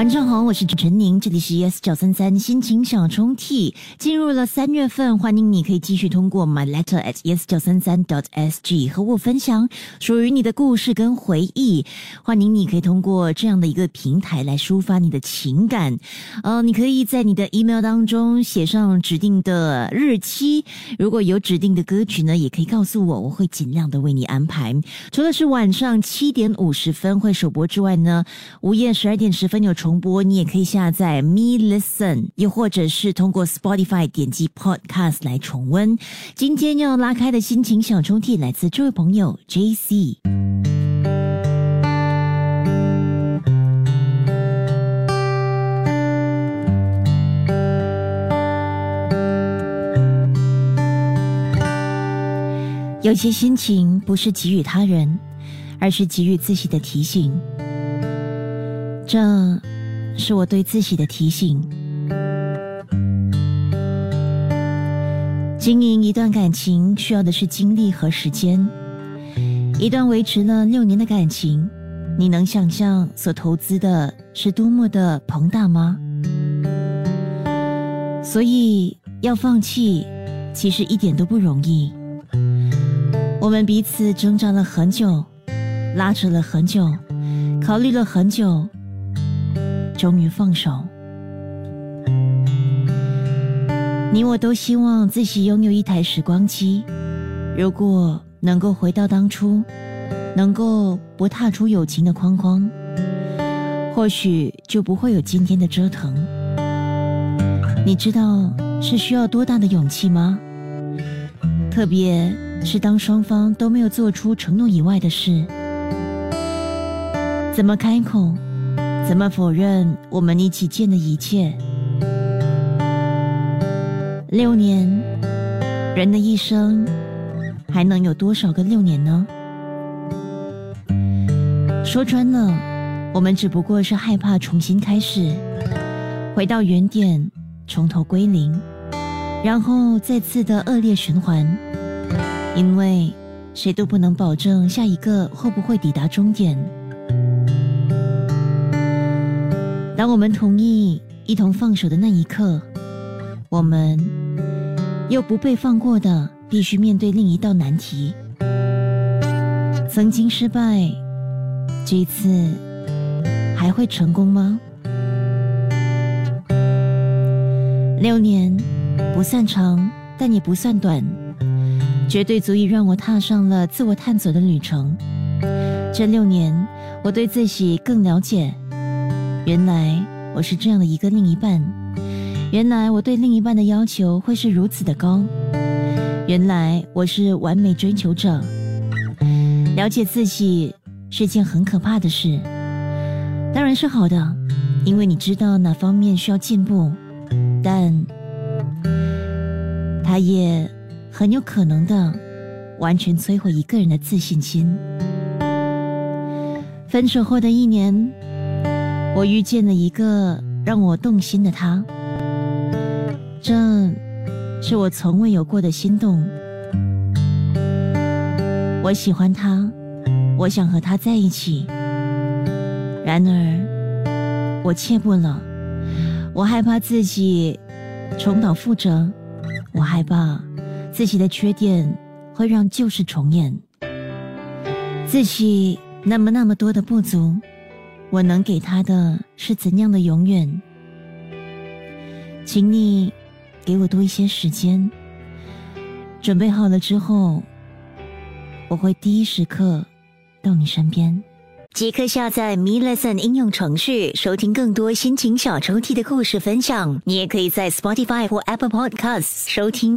晚上好，我是陈宁，这里是 ES 九三三心情小冲替。进入了三月份，欢迎你可以继续通过 my letter at es 九三三 dot sg 和我分享属于你的故事跟回忆。欢迎你可以通过这样的一个平台来抒发你的情感。呃，你可以在你的 email 当中写上指定的日期，如果有指定的歌曲呢，也可以告诉我，我会尽量的为你安排。除了是晚上七点五十分会首播之外呢，午夜十二点十分有重。重播，你也可以下载 Me Listen，又或者是通过 Spotify 点击 Podcast 来重温。今天要拉开的心情小抽屉来自这位朋友 J C。有些心情不是给予他人，而是给予自己的提醒。这是我对自己的提醒。经营一段感情需要的是精力和时间。一段维持了六年的感情，你能想象所投资的是多么的庞大吗？所以要放弃，其实一点都不容易。我们彼此挣扎了很久，拉扯了很久，考虑了很久。终于放手。你我都希望自己拥有一台时光机，如果能够回到当初，能够不踏出友情的框框，或许就不会有今天的折腾。你知道是需要多大的勇气吗？特别是当双方都没有做出承诺以外的事，怎么开口？怎么否认我们一起见的一切？六年，人的一生还能有多少个六年呢？说穿了，我们只不过是害怕重新开始，回到原点，从头归零，然后再次的恶劣循环。因为谁都不能保证下一个会不会抵达终点。当我们同意一同放手的那一刻，我们又不被放过的，必须面对另一道难题。曾经失败，这一次还会成功吗？六年不算长，但也不算短，绝对足以让我踏上了自我探索的旅程。这六年，我对自己更了解。原来我是这样的一个另一半，原来我对另一半的要求会是如此的高，原来我是完美追求者。了解自己是件很可怕的事，当然是好的，因为你知道哪方面需要进步，但它也很有可能的完全摧毁一个人的自信心。分手后的一年。我遇见了一个让我动心的他，这是我从未有过的心动。我喜欢他，我想和他在一起。然而，我怯步了，我害怕自己重蹈覆辙，我害怕自己的缺点会让旧事重演，自己那么那么多的不足。我能给他的是怎样的永远？请你给我多一些时间。准备好了之后，我会第一时刻到你身边。即刻下载 Me Lesson 应用程序，收听更多心情小抽屉的故事分享。你也可以在 Spotify 或 Apple Podcasts 收听。